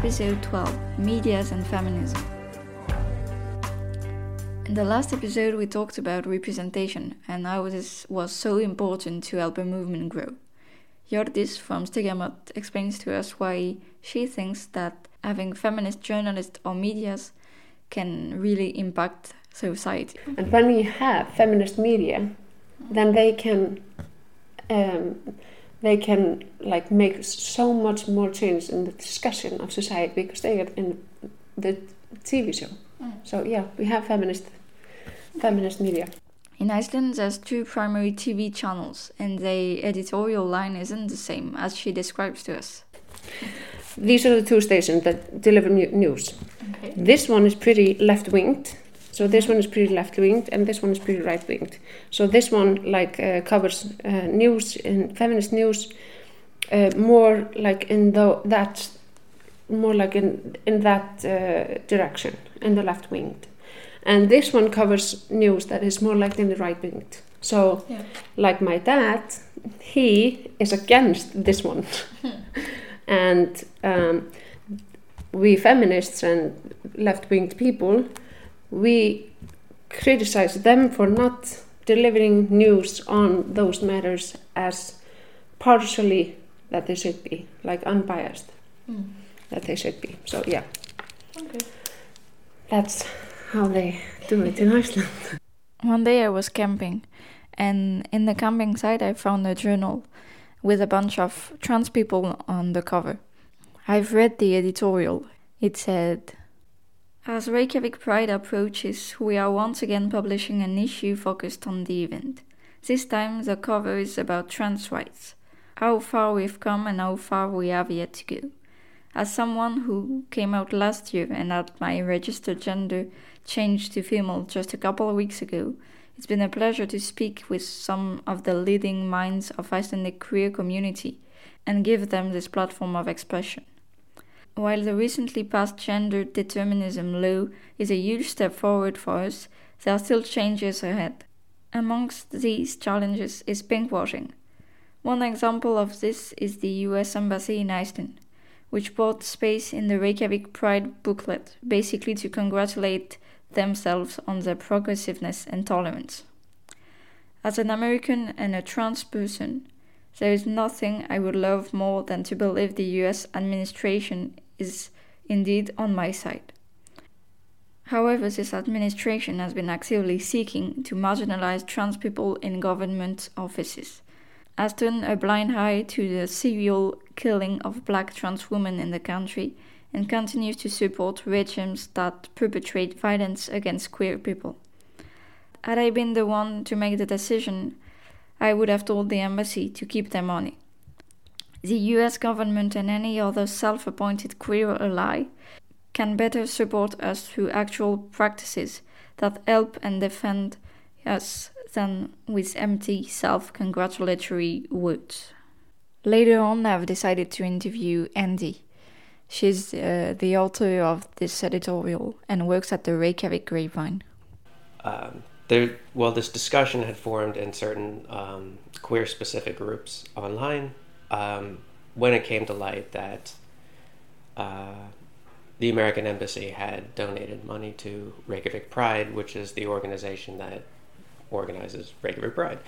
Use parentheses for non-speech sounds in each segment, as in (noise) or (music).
Episode 12 Medias and Feminism. In the last episode, we talked about representation and how this was so important to help a movement grow. Jordis from Stigamot explains to us why she thinks that having feminist journalists or medias can really impact society. And when you have feminist media, then they can um, they can like make so much more change in the discussion of society because they are in the TV show. Mm. So yeah, we have feminist feminist media. In Iceland, there's two primary TV channels, and the editorial line isn't the same as she describes to us. These are the two stations that deliver news. Okay. This one is pretty left-winged, so this one is pretty left-winged and this one is pretty right-winged. So this one like uh, covers uh, news and feminist news uh, more like in the that more like in in that uh, direction in the left-winged, and this one covers news that is more like in the right-winged. So, yeah. like my dad, he is against this one, (laughs) and um, we feminists and left-winged people we criticize them for not delivering news on those matters as partially that they should be, like unbiased mm. that they should be. So yeah, okay. that's how they do it in Iceland. One day I was camping, and in the camping site I found a journal with a bunch of trans people on the cover. I've read the editorial. It said, as Reykjavik Pride approaches, we are once again publishing an issue focused on the event. This time, the cover is about trans rights, how far we've come and how far we have yet to go. As someone who came out last year and had my registered gender changed to female just a couple of weeks ago, it's been a pleasure to speak with some of the leading minds of Icelandic queer community and give them this platform of expression. While the recently passed gender determinism law is a huge step forward for us, there are still changes ahead. Amongst these challenges is pinkwashing. One example of this is the US Embassy in Iceland, which bought space in the Reykjavik Pride booklet, basically to congratulate themselves on their progressiveness and tolerance. As an American and a trans person, there is nothing I would love more than to believe the US administration is indeed on my side. However, this administration has been actively seeking to marginalize trans people in government offices, has turned a blind eye to the serial killing of black trans women in the country, and continues to support regimes that perpetrate violence against queer people. Had I been the one to make the decision, I would have told the embassy to keep their money. The US government and any other self appointed queer ally can better support us through actual practices that help and defend us than with empty self congratulatory words. Later on, I've decided to interview Andy. She's uh, the author of this editorial and works at the Reykjavik Grapevine. Um, there, well, this discussion had formed in certain um, queer specific groups online um, when it came to light that uh, the American Embassy had donated money to Reykjavik Pride, which is the organization that organizes Reykjavik Pride.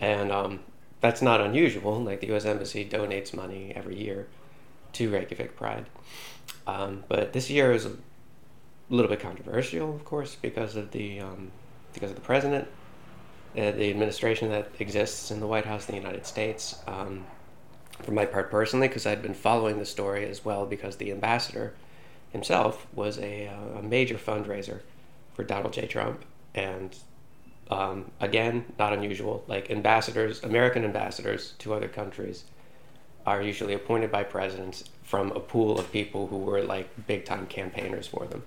And um, that's not unusual. Like the U.S. Embassy donates money every year to Reykjavik Pride. Um, but this year is a little bit controversial, of course, because of the um, because of the president, uh, the administration that exists in the White House in the United States. Um, for my part personally, because I'd been following the story as well, because the ambassador himself was a, uh, a major fundraiser for Donald J. Trump. And um, again, not unusual. Like ambassadors, American ambassadors to other countries are usually appointed by presidents from a pool of people who were like big time campaigners for them.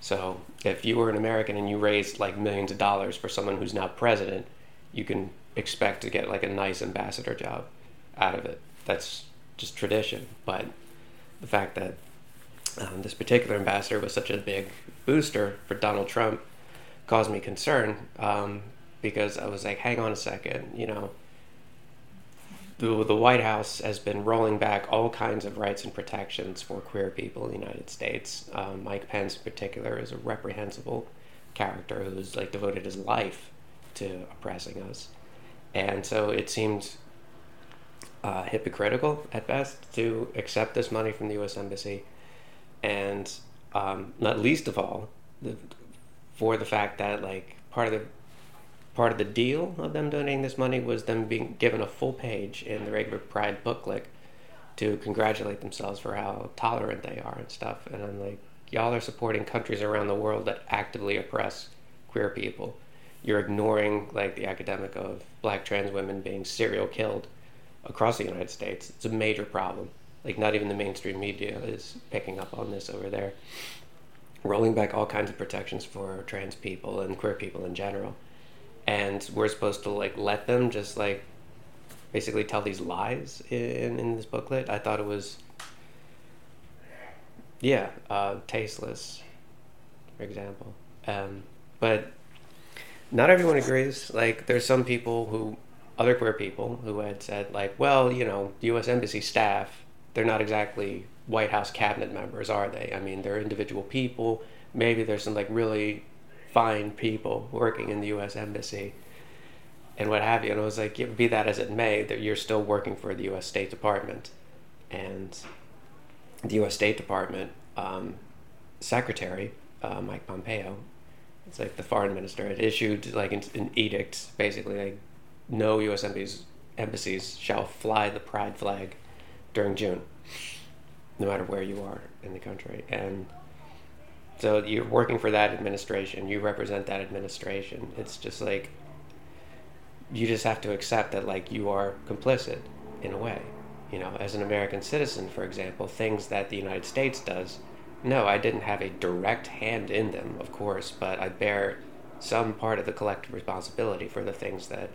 So if you were an American and you raised like millions of dollars for someone who's now president, you can expect to get like a nice ambassador job out of it. That's just tradition. But the fact that um, this particular ambassador was such a big booster for Donald Trump caused me concern um, because I was like, hang on a second, you know, the, the White House has been rolling back all kinds of rights and protections for queer people in the United States. Um, Mike Pence, in particular, is a reprehensible character who's like devoted his life to oppressing us, and so it seemed uh, hypocritical at best to accept this money from the U.S. Embassy, and um, not least of all, the, for the fact that like part of the part of the deal of them donating this money was them being given a full page in the regular Pride booklet to congratulate themselves for how tolerant they are and stuff. And I'm like, y'all are supporting countries around the world that actively oppress queer people. You're ignoring like the academic of black trans women being serial killed across the United States. It's a major problem. Like not even the mainstream media is picking up on this over there. Rolling back all kinds of protections for trans people and queer people in general and we're supposed to like let them just like basically tell these lies in in this booklet. I thought it was yeah, uh, tasteless, for example. Um, but not everyone agrees. Like, there's some people who, other queer people, who had said, like, well, you know, U.S. Embassy staff, they're not exactly White House cabinet members, are they? I mean, they're individual people. Maybe there's some, like, really fine people working in the U.S. Embassy and what have you. And I was like, be that as it may, that you're still working for the U.S. State Department, and the U.S. State Department um, Secretary uh, Mike Pompeo, it's like the foreign minister, had issued like an, an edict, basically like no U.S. embassies embassies shall fly the pride flag during June, no matter where you are in the country, and so you're working for that administration, you represent that administration. It's just like you just have to accept that like you are complicit in a way. You know, as an American citizen, for example, things that the United States does, no, I didn't have a direct hand in them, of course, but I bear some part of the collective responsibility for the things that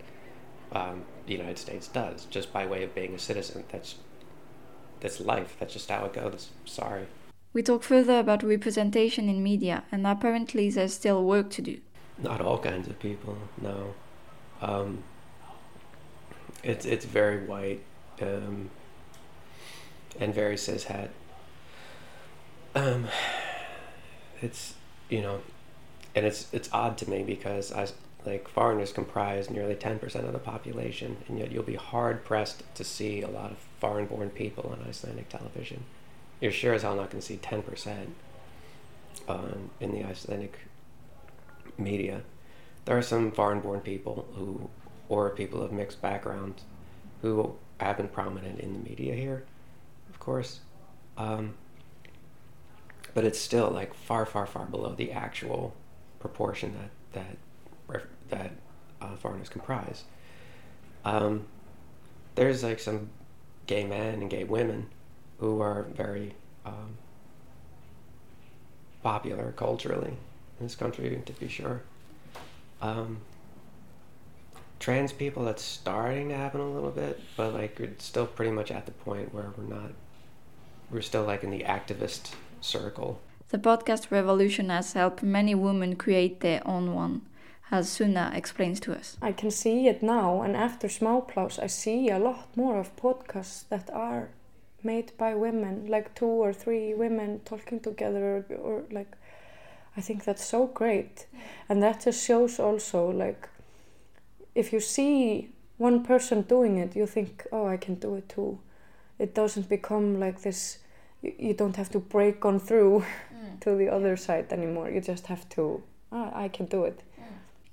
um, the United States does, just by way of being a citizen. That's that's life. That's just how it goes. Sorry. We talk further about representation in media, and apparently there's still work to do. Not all kinds of people, no. Um, it's it's very white um, and very cis het. Um, (sighs) it's you know, and it's it's odd to me because I like foreigners comprise nearly ten percent of the population, and yet you'll be hard pressed to see a lot of foreign-born people on Icelandic television you're sure as hell not going to see 10% um, in the Icelandic media. There are some foreign born people who, or people of mixed backgrounds, who have been prominent in the media here, of course. Um, but it's still like far, far, far below the actual proportion that that that uh, foreigners comprise. Um, there's like some gay men and gay women who are very um, popular culturally in this country, to be sure. Um, trans people, that's starting to happen a little bit, but like it's still pretty much at the point where we're not, we're still like in the activist circle. The podcast revolution has helped many women create their own one as Suna explains to us. I can see it now, and after Smápláss, I see a lot more of podcasts that are made by women, like two or three women talking together, or, or like, I think that's so great, and that just shows also like, if you see one person doing it, you think, oh, I can do it too. It doesn't become like this. You, you don't have to break on through mm. (laughs) to the other side anymore. You just have to. Oh, I can do it.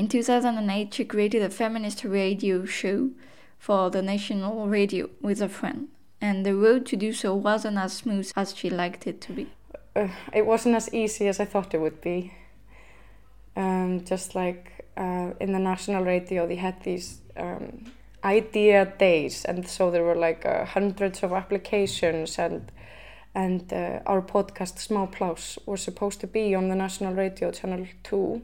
In 2008, she created a feminist radio show for the national radio with a friend and the road to do so wasn't as smooth as she liked it to be. Uh, it wasn't as easy as I thought it would be. Um, just like uh, in the national radio, they had these um, idea days, and so there were like uh, hundreds of applications, and and uh, our podcast Smápláss was supposed to be on the national radio channel 2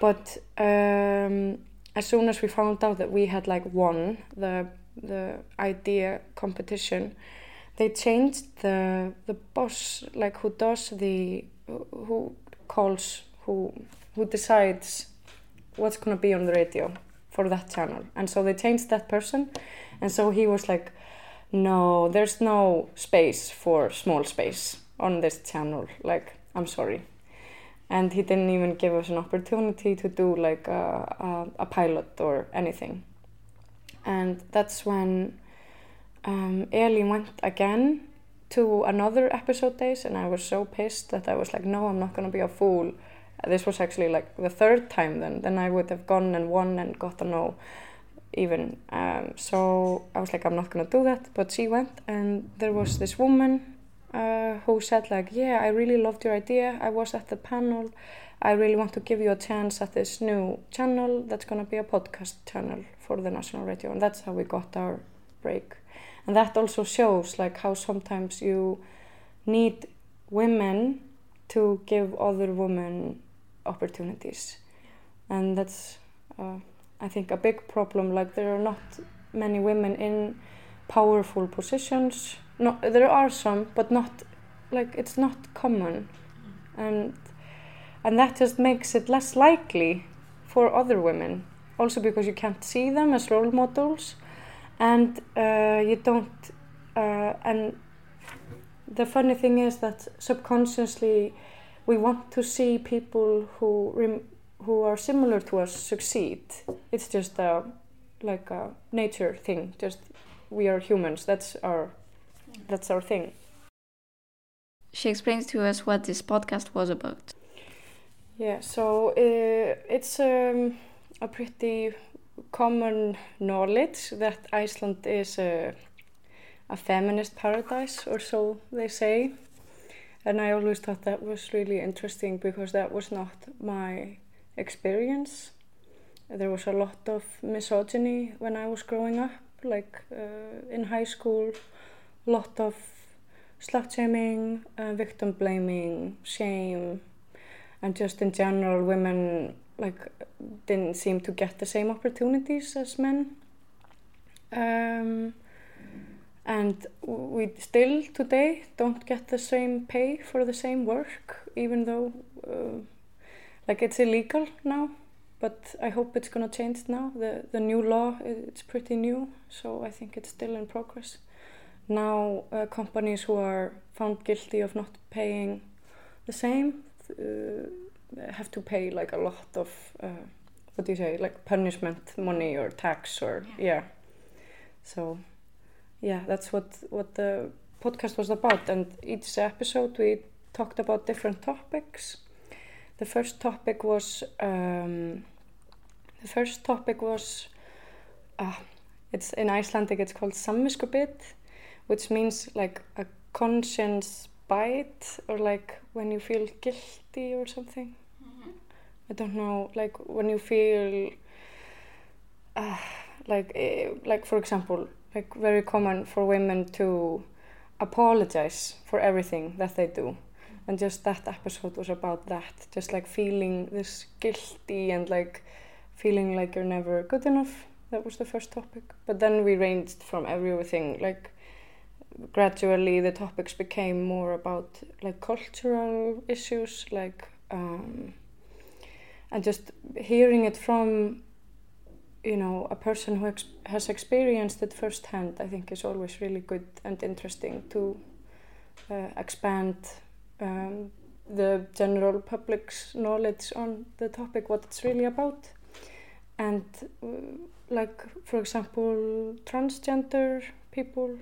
but um, as soon as we found out that we had like won the the idea competition they changed the the boss like who does the who calls who who decides what's going to be on the radio for that channel. And so they changed that person and so he was like no there's no space for small space on this channel. Like i'm sorry and he didn't even give us an opportunity to do like a, a, a pilot or anything. And that's when um, Elin went again to another episode days and I was so pissed that I was like no I'm not gonna be a fool. This was actually like the third time then then I would have gone and won and got to know even um, so I was like I'm not gonna do that. But she went and there was this woman uh, who said like yeah I really loved your idea. I was at the panel. I really want to give you a chance at this new channel that's gonna be a podcast channel for the national radio. And that's how we got our break. And that also shows like how sometimes you need women to give other women opportunities. And that's uh, I think a big problem. Like there are not many women in powerful positions no there are some but not like it's not common. And and that just makes it less likely for other women. Also because you can't see them as role models. And uh, you don't uh, and the funny thing is that subconsciously we want to see people who who are similar to us succeed. It's just a like a nature thing. Just we are humans. That's our that's our thing She explains to us what this podcast was about. Yeah, so uh, it's um, a pretty common knowledge that Iceland is a, a feminist paradise, or so they say. And I always thought that was really interesting because that was not my experience. There was a lot of misogyny when I was growing up, like uh, in high school, lot of slut shaming, uh, victim blaming, shame, and just in general women like didn't seem to get the same opportunities as men. Um, and we still today don't get the same pay for the same work even though uh, like it's illegal now but I hope it's gonna change now. The the new law it's pretty new so I think it's still in progress now uh, companies who are found guilty of not paying the same uh, have to pay like a lot of uh, what do you say like punishment money or tax or yeah. yeah. So yeah that's what what the podcast was about. And each episode we talked about different topics. The first topic was um, the first topic was uh, it's in Icelandic it's called samviskubit which means like a conscience bite or like when you feel guilty or something. Mm-hmm. i don't know like when you feel uh, like uh, like for example like very common for women to apologize for everything that they do. And just that episode was about that just like feeling this guilty and like feeling like you're never good enough. That was the first topic. But then we ranged from everything like gradually the topics became more about like cultural issues like um, and just hearing it from you know a person who ex has experienced it firsthand I think is always really good and interesting to uh, expand um, the general public's knowledge on the topic what it's really about. And uh, like for example transgender people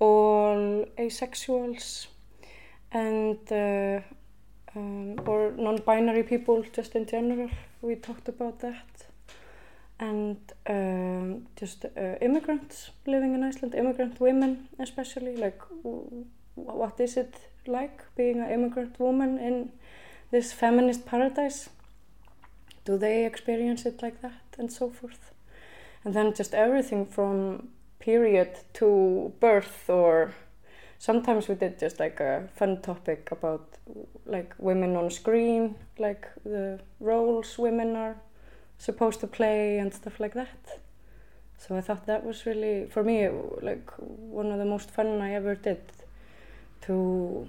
all asexuals and uh, um, or non-binary people just in general we talked about that and um, just uh, immigrants living in Iceland, immigrant women especially, like what is it like being an immigrant woman in this feminist paradise? Do they experience it like that and so forth? And then just everything from period to birth or sometimes we did just like a fun topic about like women on screen, like the roles women are supposed to play and stuff like that. So I thought that was really, for me, like one of the most fun I ever did to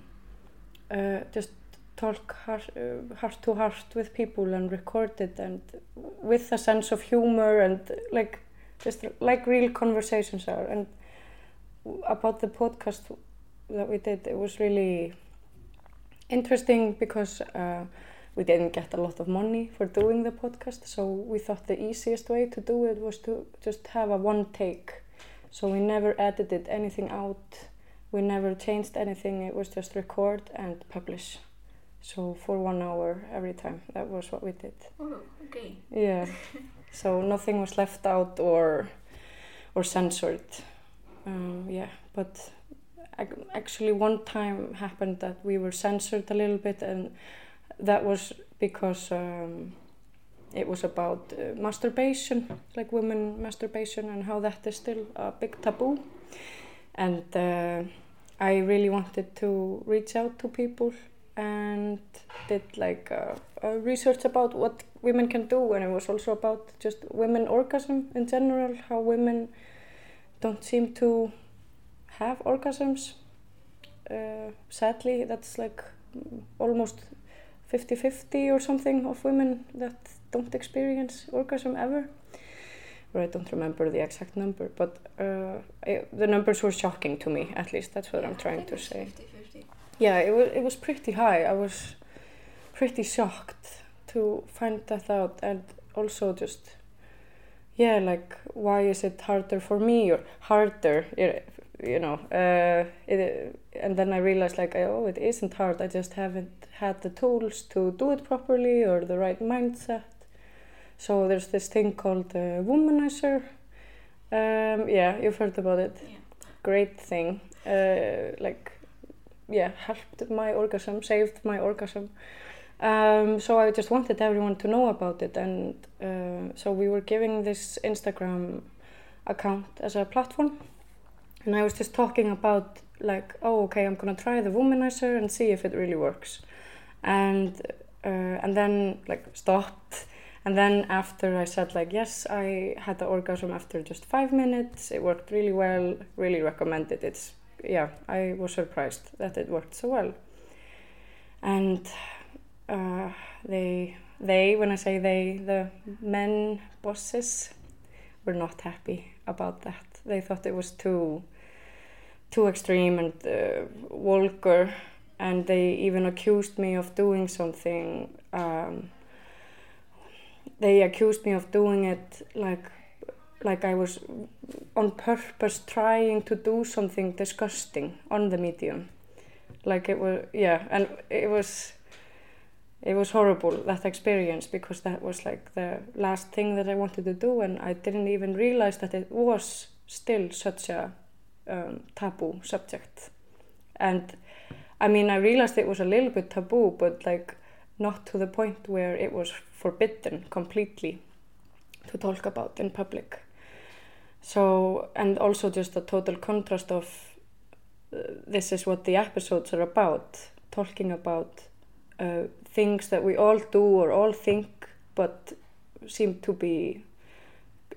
uh, just talk heart, uh, heart to heart with people and record it and with a sense of humor and like just like real conversations are. And about the podcast that we did, it was really interesting because uh, we didn't get a lot of money for doing the podcast, so we thought the easiest way to do it was to just have a one take. So we never edited anything out, we never changed anything, it was just record and publish. So for one hour every time, that was what we did. Oh, okay. Yeah. (laughs) so nothing was left out or or censored. Um, yeah, but ac- actually one time happened that we were censored a little bit, and that was because um, it was about uh, masturbation, like women masturbation, and how that is still a big taboo. And uh, I really wanted to reach out to people and did like uh, uh, research about what women can do and it was also about just women orgasm in general how women don't seem to have orgasms. Uh, sadly that's like almost 50-50 or something of women that don't experience orgasm ever. Or I don't remember the exact number but uh, I, the numbers were shocking to me at least. That's what I'm trying to say. 50-50. Yeah, it was it was pretty high. I was pretty shocked to find that out, and also just yeah, like why is it harder for me or harder? You know, uh, it, and then I realized like oh, it isn't hard. I just haven't had the tools to do it properly or the right mindset. So there's this thing called uh, womanizer. Um, yeah, you've heard about it. Yeah. Great thing. Uh, like yeah, helped my orgasm, saved my orgasm. Um, so I just wanted everyone to know about it, and uh, so we were giving this Instagram account as a platform, and I was just talking about like, oh, okay, I'm gonna try the womanizer and see if it really works, and uh, and then like stopped, and then after I said like, yes, I had the orgasm after just five minutes. It worked really well. Really recommend it. It's yeah, I was surprised that it worked so well. And uh, they, they, when I say they, the men bosses were not happy about that. They thought it was too, too extreme and uh, vulgar, and they even accused me of doing something. Um, they accused me of doing it like like I was on purpose trying to do something disgusting on the medium. Like it was, yeah, and it was, it was horrible that experience because that was like the last thing that I wanted to do, and I didn't even realize that it was still such a um, taboo subject. And I mean, I realized it was a little bit taboo, but like not to the point where it was forbidden completely to talk about in public. So, and also just a total contrast of uh, this is what the episodes are about, talking about uh, things that we all do or all think, but seem to be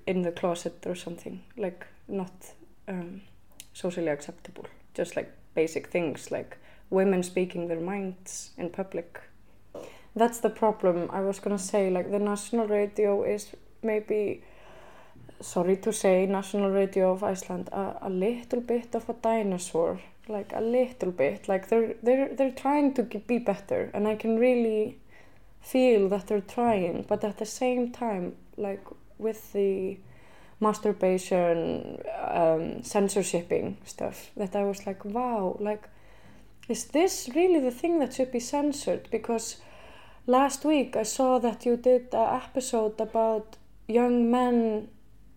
in the closet or something, like not um, socially acceptable. Just like basic things, like women speaking their minds in public. That's the problem. I was gonna say, like, the national radio is maybe sorry to say, National Radio of Iceland, a, a little bit of a dinosaur, like a little bit. Like they're they're they're trying to be better, and I can really feel that they're trying. But at the same time, like with the masturbation, um, censorshipping stuff, that I was like, wow, like, is this really the thing that should be censored? Because last week I saw that you did an episode about young men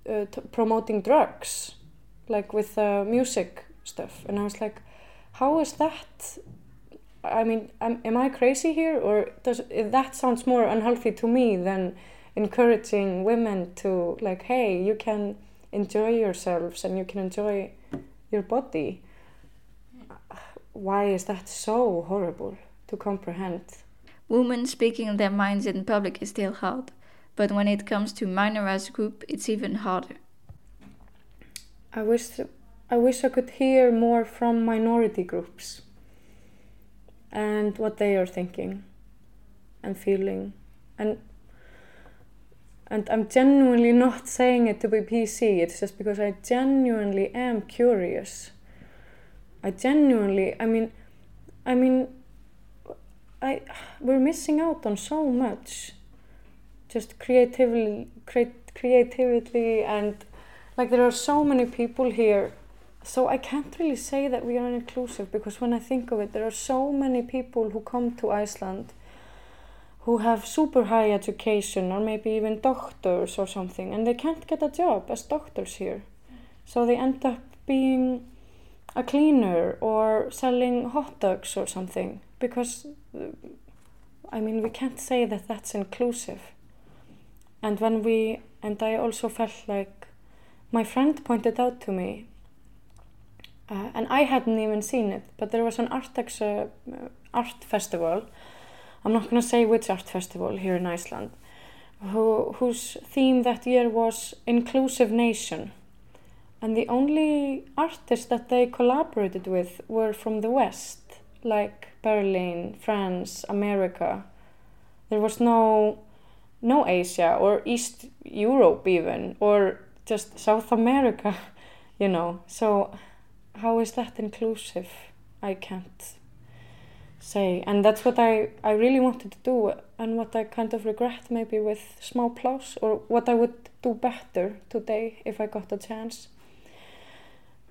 uh, promoting drugs, like with uh, music stuff, and I was like, how is that? I mean, am, am I crazy here, or does that sounds more unhealthy to me than encouraging women to like, hey, you can enjoy yourselves and you can enjoy your body. Why is that so horrible to comprehend? Women speaking their minds in public is still hard, but when it comes to minorized group, it's even harder. I wish I wish I could hear more from minority groups and what they are thinking and feeling. And and I'm genuinely not saying it to be PC it's just because I genuinely am curious. I genuinely I mean I mean I we're missing out on so much just creatively create, creativity and like there are so many people here. So I can't really say that we are inclusive because when I think of it there are so many people who come to Iceland who have super high education or maybe even doctors or something and they can't get a job as doctors here. So they end up being a cleaner or selling hot dogs or something because I mean we can't say that that's inclusive and when we and I also felt like my friend pointed out to me uh, and I hadn't even seen it but there was an Artex uh, art festival I'm not going to say which art festival here in Iceland who, whose theme that year was inclusive nation. And the only artists that they collaborated with were from the west like Berlin, France, America. There was no no Asia or East Europe even or just South America (laughs) you know. So how is that inclusive? I can't say. And that's what I, I really wanted to do and what I kind of regret maybe with small plus or what I would do better today if I got a chance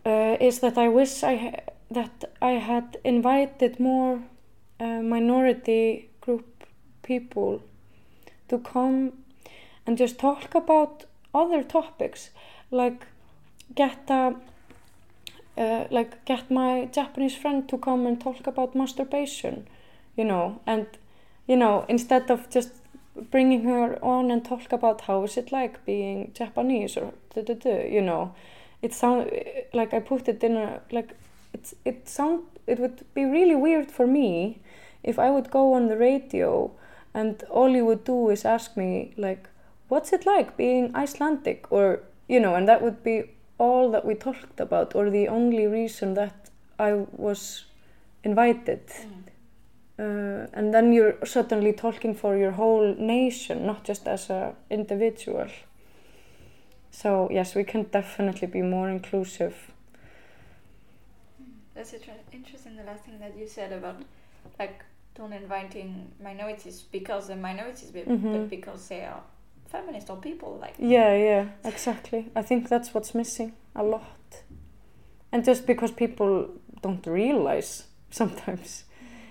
uh, is that I wish I that I had invited more uh, minority group people to come and just talk about other topics like get a uh, like get my Japanese friend to come and talk about masturbation you know and you know instead of just bringing her on and talk about how is it like being Japanese or da, da, da, you know. It sound like I put it in a like it's it sound it would be really weird for me if I would go on the radio and all you would do is ask me like what's it like being Icelandic? Or you know and that would be all that we talked about or the only reason that I was invited. Mm. uh, and then you're suddenly talking for your whole nation not just as an individual. So yes we can definitely be more inclusive. That's interesting the last thing that you said about like don't inviting minorities because they're minorities but mm -hmm. because they are feminist or people like yeah yeah exactly. I think that's what's missing a lot. And just because people don't realize sometimes.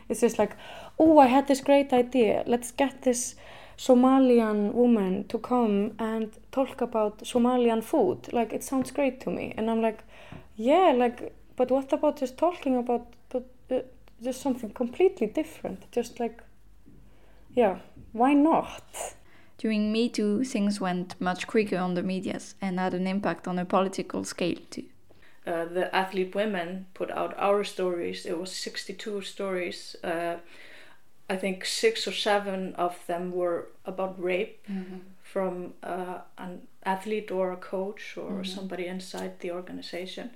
It's just like oh i had this great idea. Let's get this somalian woman to come and talk about somalian food. Like it sounds great to me. And i'm like yeah like but what about just talking about but uh, just something completely different just like yeah why not during Me Too, things went much quicker on the medias and had an impact on a political scale too. Uh, the athlete women put out our stories. It was 62 stories. Uh, I think six or seven of them were about rape mm -hmm. from uh, an athlete or a coach or mm -hmm. somebody inside the organization.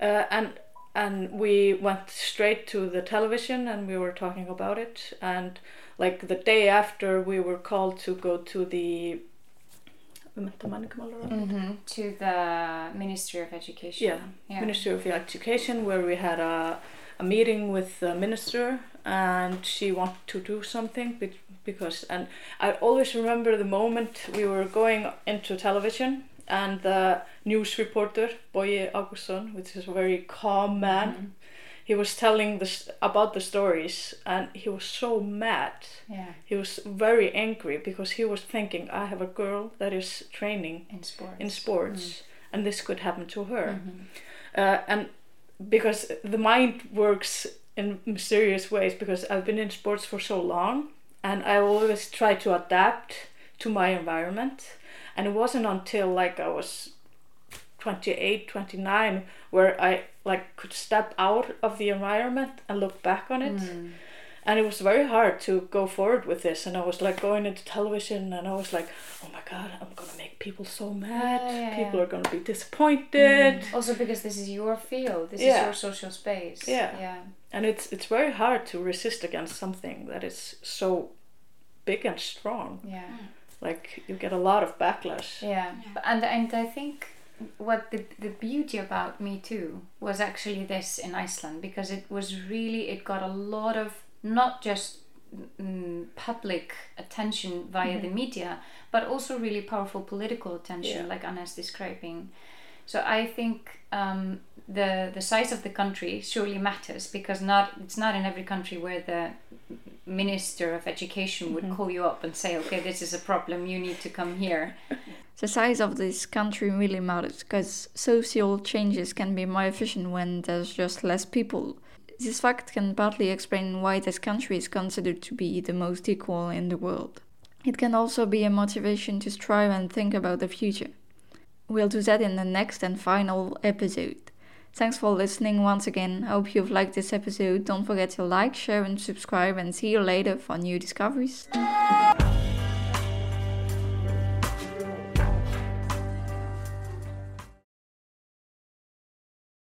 Uh, and and we went straight to the television and we were talking about it and like the day after we were called to go to the mm-hmm. to the Ministry of Education. Yeah, yeah, Ministry of Education, where we had a, a meeting with the minister, and she wanted to do something because, and I always remember the moment we were going into television, and the news reporter Bogi Ágústsson, which is a very calm man. Mm-hmm he was telling this about the stories and he was so mad Yeah. he was very angry because he was thinking i have a girl that is training In sports. in sports and this could happen to her Mhm. uh, and because the mind works in mysterious ways because i've been in sports for so long and i always try to adapt to my environment and it wasn't until like i was 28 29 where i like could step out of the environment and look back on it Mm. and it was very hard to go forward with this and i was like going into television and i was like oh my god i'm gonna make people so mad Yeah, yeah, people yeah. are gonna be disappointed Mm. Also because this is your field. This is your social space. Yeah. Yeah. and it's it's very hard to resist against something that is so big and strong Yeah. Like you get a lot of backlash Yeah. And and I think what the the beauty about Me Too was actually this in Iceland because it was really it got a lot of not just mm, public attention via the Mhm. media but also really powerful political attention Yeah. like Anna's describing. So I think um, the the size of the country surely matters because not it's not in every country where the minister of education would Mhm. call you up and say, "Okay, this is a problem. You need to come here." (laughs) The size of this country really matters because social changes can be more efficient when there's just less people. This fact can partly explain why this country is considered to be the most equal in the world. It can also be a motivation to strive and think about the future. We'll do that in the next and final episode. Thanks for listening once again. Hope you've liked this episode. Don't forget to like, share, and subscribe, and see you later for new discoveries.